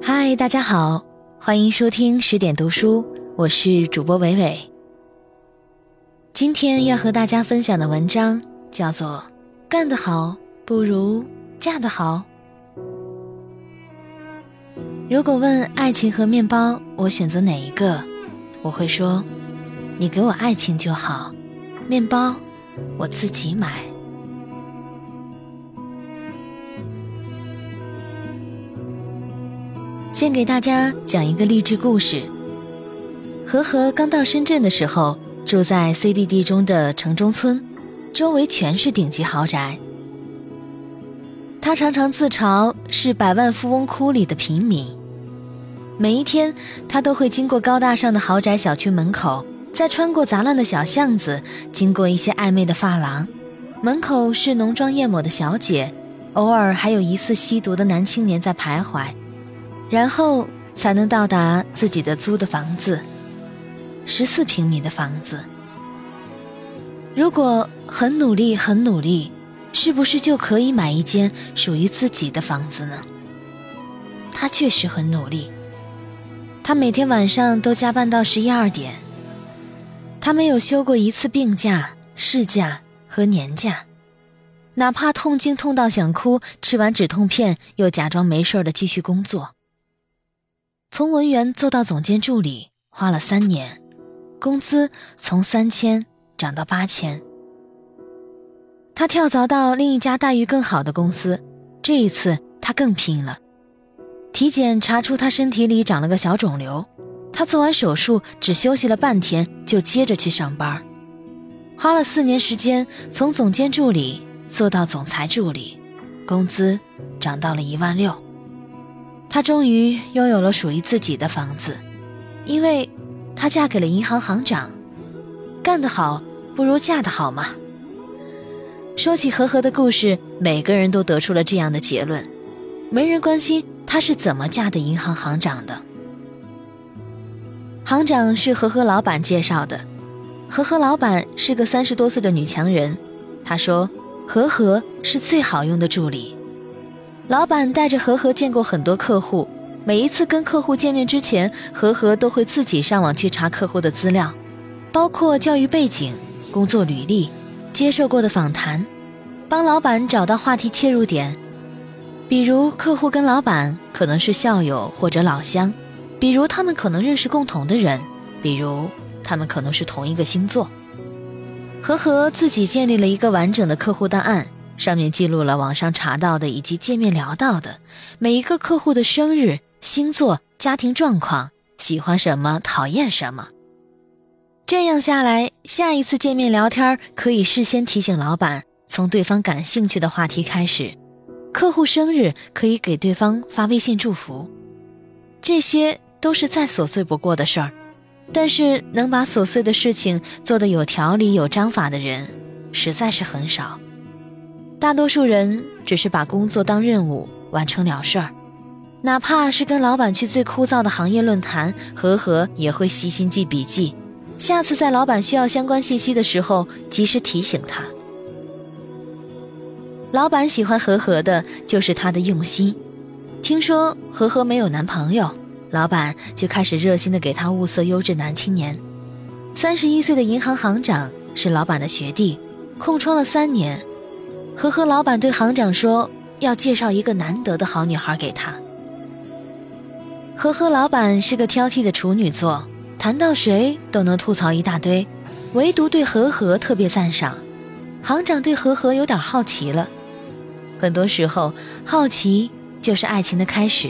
嗨，大家好，欢迎收听十点读书，我是主播伟伟。今天要和大家分享的文章叫做《干得好不如嫁得好》。如果问爱情和面包，我选择哪一个？我会说，你给我爱情就好，面包我自己买。先给大家讲一个励志故事。和和刚到深圳的时候，住在 CBD 中的城中村，周围全是顶级豪宅。他常常自嘲是百万富翁窟里的平民。每一天，他都会经过高大上的豪宅小区门口，再穿过杂乱的小巷子，经过一些暧昧的发廊，门口是浓妆艳抹的小姐，偶尔还有疑似吸毒的男青年在徘徊。然后才能到达自己的租的房子，十四平米的房子。如果很努力，很努力，是不是就可以买一间属于自己的房子呢？他确实很努力，他每天晚上都加班到十一二点，他没有休过一次病假、事假和年假，哪怕痛经痛到想哭，吃完止痛片又假装没事的继续工作。从文员做到总监助理花了三年，工资从三千涨到八千。他跳槽到另一家待遇更好的公司，这一次他更拼了。体检查出他身体里长了个小肿瘤，他做完手术只休息了半天就接着去上班，花了四年时间从总监助理做到总裁助理，工资涨到了一万六。她终于拥有了属于自己的房子，因为她嫁给了银行行长。干得好不如嫁得好嘛。说起和和的故事，每个人都得出了这样的结论：没人关心她是怎么嫁的银行行长的。行长是和和老板介绍的，和和老板是个三十多岁的女强人。他说，和和是最好用的助理。老板带着和和见过很多客户，每一次跟客户见面之前，和和都会自己上网去查客户的资料，包括教育背景、工作履历、接受过的访谈，帮老板找到话题切入点。比如客户跟老板可能是校友或者老乡，比如他们可能认识共同的人，比如他们可能是同一个星座。和和自己建立了一个完整的客户档案。上面记录了网上查到的以及见面聊到的每一个客户的生日、星座、家庭状况、喜欢什么、讨厌什么。这样下来，下一次见面聊天可以事先提醒老板，从对方感兴趣的话题开始。客户生日可以给对方发微信祝福。这些都是再琐碎不过的事儿，但是能把琐碎的事情做得有条理、有章法的人，实在是很少。大多数人只是把工作当任务完成了事儿，哪怕是跟老板去最枯燥的行业论坛，和和也会细心记笔记，下次在老板需要相关信息的时候及时提醒他。老板喜欢和和的就是他的用心。听说和和没有男朋友，老板就开始热心的给他物色优质男青年。三十一岁的银行行长是老板的学弟，空窗了三年。和和老板对行长说：“要介绍一个难得的好女孩给他。”和和老板是个挑剔的处女座，谈到谁都能吐槽一大堆，唯独对和和特别赞赏。行长对和和有点好奇了，很多时候好奇就是爱情的开始。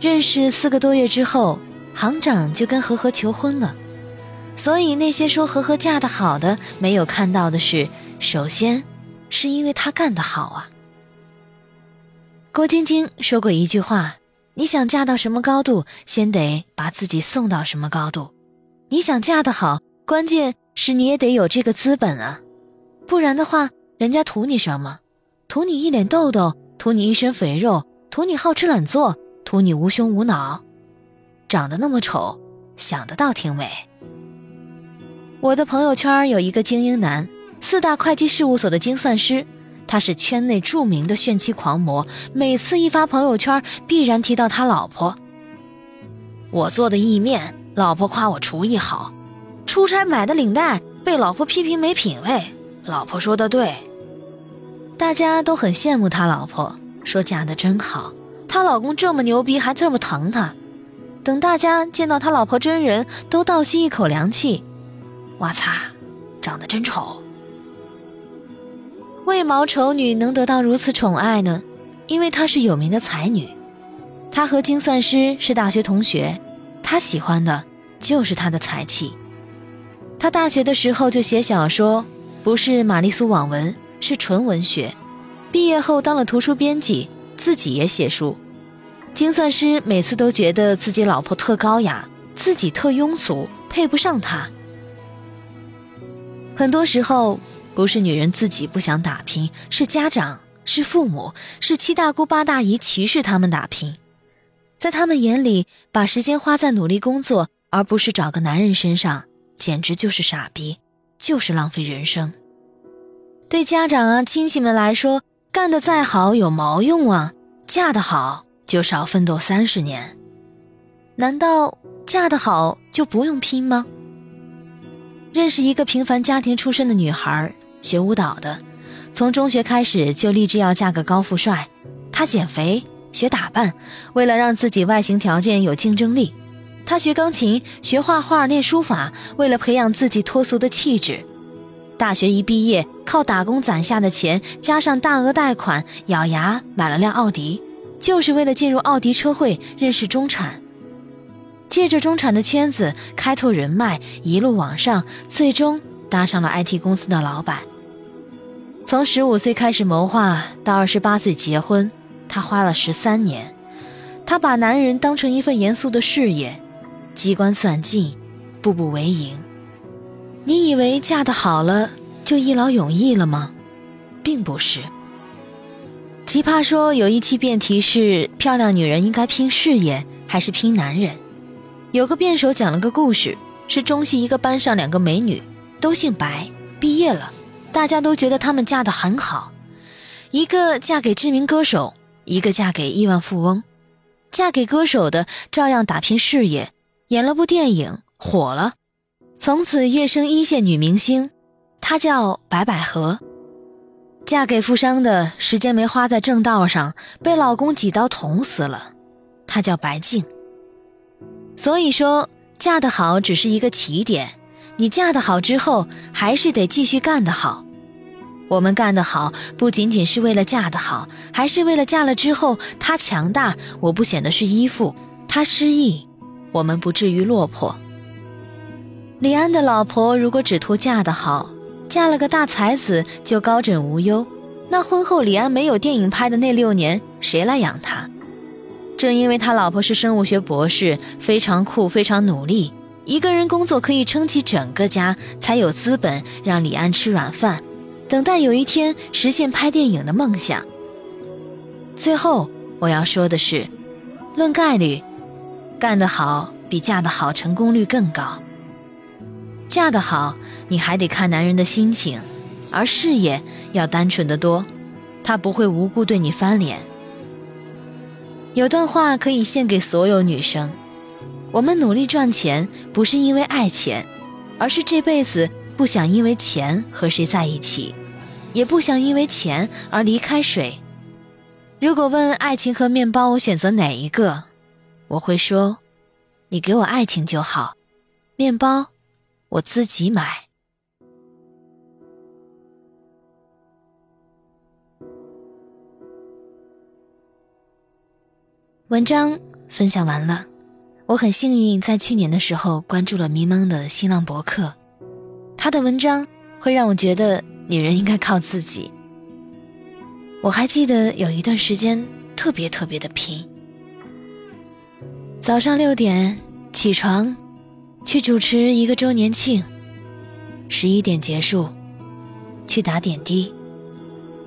认识四个多月之后，行长就跟和和求婚了。所以那些说和和嫁的好的，没有看到的是，首先。是因为他干得好啊。郭晶晶说过一句话：“你想嫁到什么高度，先得把自己送到什么高度。你想嫁得好，关键是你也得有这个资本啊，不然的话，人家图你什么？图你一脸痘痘，图你一身肥肉，图你好吃懒做，图你无胸无脑，长得那么丑，想得到挺美。”我的朋友圈有一个精英男。四大会计事务所的精算师，他是圈内著名的炫妻狂魔，每次一发朋友圈，必然提到他老婆。我做的意面，老婆夸我厨艺好；出差买的领带，被老婆批评没品位，老婆说的对。大家都很羡慕他老婆，说嫁的真好。她老公这么牛逼，还这么疼她。等大家见到他老婆真人，都倒吸一口凉气。哇擦，长得真丑。为毛丑女能得到如此宠爱呢？因为她是有名的才女。她和精算师是大学同学，她喜欢的就是她的才气。她大学的时候就写小说，不是玛丽苏网文，是纯文学。毕业后当了图书编辑，自己也写书。精算师每次都觉得自己老婆特高雅，自己特庸俗，配不上她。很多时候。不是女人自己不想打拼，是家长、是父母、是七大姑八大姨歧视他们打拼。在他们眼里，把时间花在努力工作，而不是找个男人身上，简直就是傻逼，就是浪费人生。对家长啊、亲戚们来说，干得再好有毛用啊？嫁得好就少奋斗三十年，难道嫁得好就不用拼吗？认识一个平凡家庭出身的女孩。学舞蹈的，从中学开始就立志要嫁个高富帅。她减肥、学打扮，为了让自己外形条件有竞争力。她学钢琴、学画画、练书法，为了培养自己脱俗的气质。大学一毕业，靠打工攒下的钱，加上大额贷款，咬牙买了辆奥迪，就是为了进入奥迪车会，认识中产，借着中产的圈子开拓人脉，一路往上，最终搭上了 IT 公司的老板。从十五岁开始谋划到二十八岁结婚，她花了十三年。她把男人当成一份严肃的事业，机关算尽，步步为营。你以为嫁得好了就一劳永逸了吗？并不是。奇葩说有一期辩题是：漂亮女人应该拼事业还是拼男人？有个辩手讲了个故事，是中戏一个班上两个美女，都姓白，毕业了。大家都觉得她们嫁得很好，一个嫁给知名歌手，一个嫁给亿万富翁。嫁给歌手的照样打拼事业，演了部电影火了，从此跃升一线女明星。她叫白百合。嫁给富商的时间没花在正道上，被老公几刀捅死了。她叫白静。所以说，嫁得好只是一个起点。你嫁得好之后，还是得继续干得好。我们干得好，不仅仅是为了嫁得好，还是为了嫁了之后他强大，我不显得是依附；他失意，我们不至于落魄。李安的老婆如果只图嫁得好，嫁了个大才子就高枕无忧，那婚后李安没有电影拍的那六年，谁来养他？正因为他老婆是生物学博士，非常酷，非常努力。一个人工作可以撑起整个家，才有资本让李安吃软饭，等待有一天实现拍电影的梦想。最后我要说的是，论概率，干得好比嫁得好成功率更高。嫁得好，你还得看男人的心情，而事业要单纯的多，他不会无故对你翻脸。有段话可以献给所有女生。我们努力赚钱，不是因为爱钱，而是这辈子不想因为钱和谁在一起，也不想因为钱而离开谁。如果问爱情和面包，我选择哪一个？我会说，你给我爱情就好，面包我自己买。文章分享完了。我很幸运，在去年的时候关注了迷茫的新浪博客，他的文章会让我觉得女人应该靠自己。我还记得有一段时间特别特别的拼，早上六点起床，去主持一个周年庆，十一点结束，去打点滴，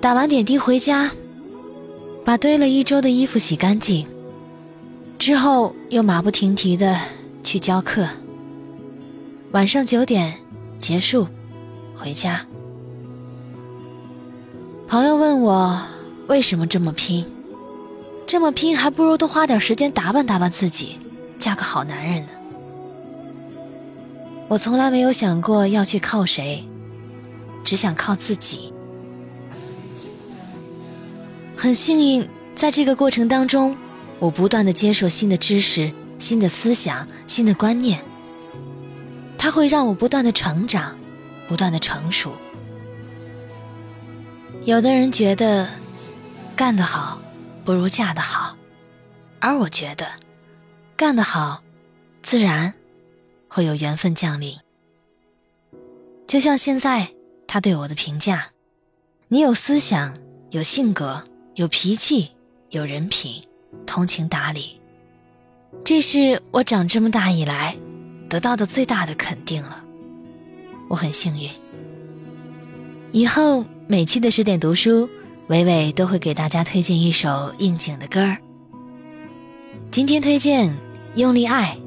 打完点滴回家，把堆了一周的衣服洗干净。之后又马不停蹄的去教课。晚上九点结束，回家。朋友问我为什么这么拼，这么拼还不如多花点时间打扮打扮自己，嫁个好男人呢。我从来没有想过要去靠谁，只想靠自己。很幸运，在这个过程当中，我不断的接受新的知识、新的思想、新的观念，它会让我不断的成长，不断的成熟。有的人觉得干得好不如嫁得好，而我觉得干得好自然会有缘分降临。就像现在他对我的评价：你有思想、有性格、有脾气、有人品、通情达理，这是我长这么大以来得到的最大的肯定了。我很幸运，以后。每期的十点读书，伟伟都会给大家推荐一首应景的歌儿。今天推荐《用力爱》，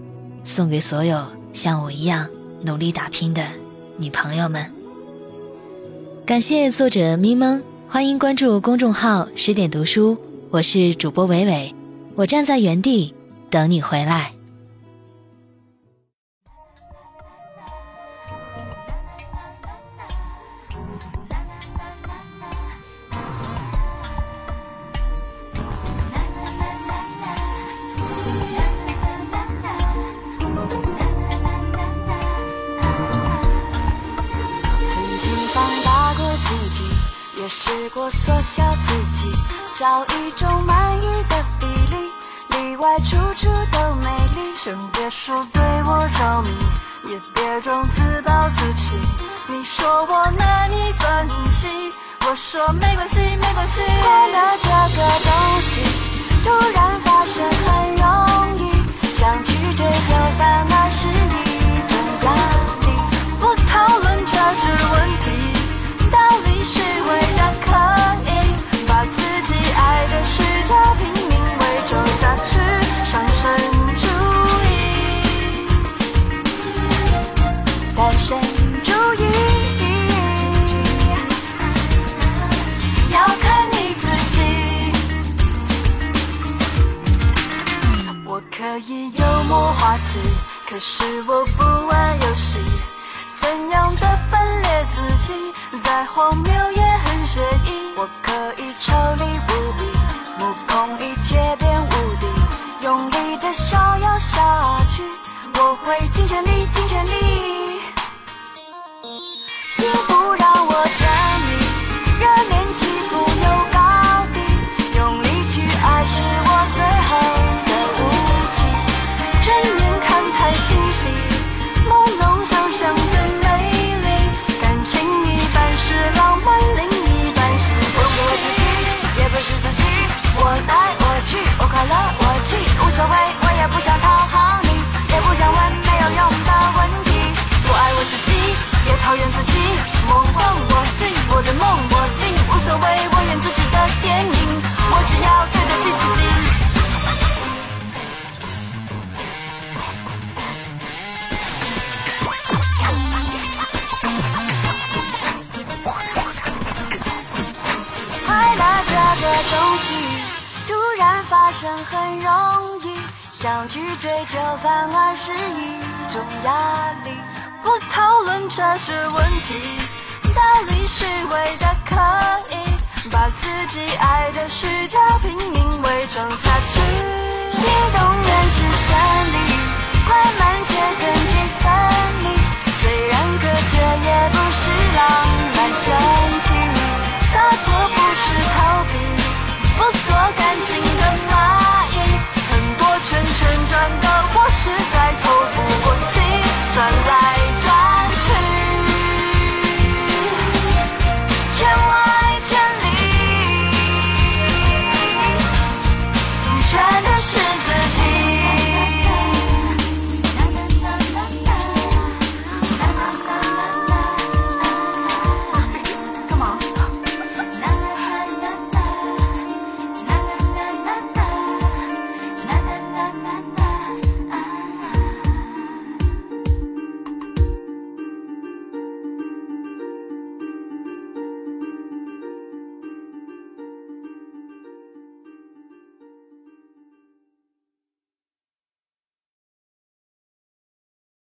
送给所有像我一样努力打拼的女朋友们。感谢作者咪蒙，欢迎关注公众号十点读书，我是主播伟伟，我站在原地等你回来。试过缩小自己，找一种满意的，外处处都美丽。先别说对我着迷，也别装自暴自弃。你说我拿你分析，我说没关系，没关系。快乐这个东西，突然发生很容易，想去追求反而是一种压力。不讨论这是问题。道理虚伪的可以，把自己爱的虚假拼命伪装所谓，我也不想讨好你，也不想问没有用的问题。我爱我自己，也讨厌自己。我问我进我的梦，我定无所谓，我演自己的电影，我只要对得起自己。快乐这个东西，突然发生很容易。想去追求，反而是一种压力。不讨论哲学问题，道理虚伪的可以，把自己爱的虚假拼命伪装下去。心动然是神力，快慢却分几分离，虽然隔绝也不是浪。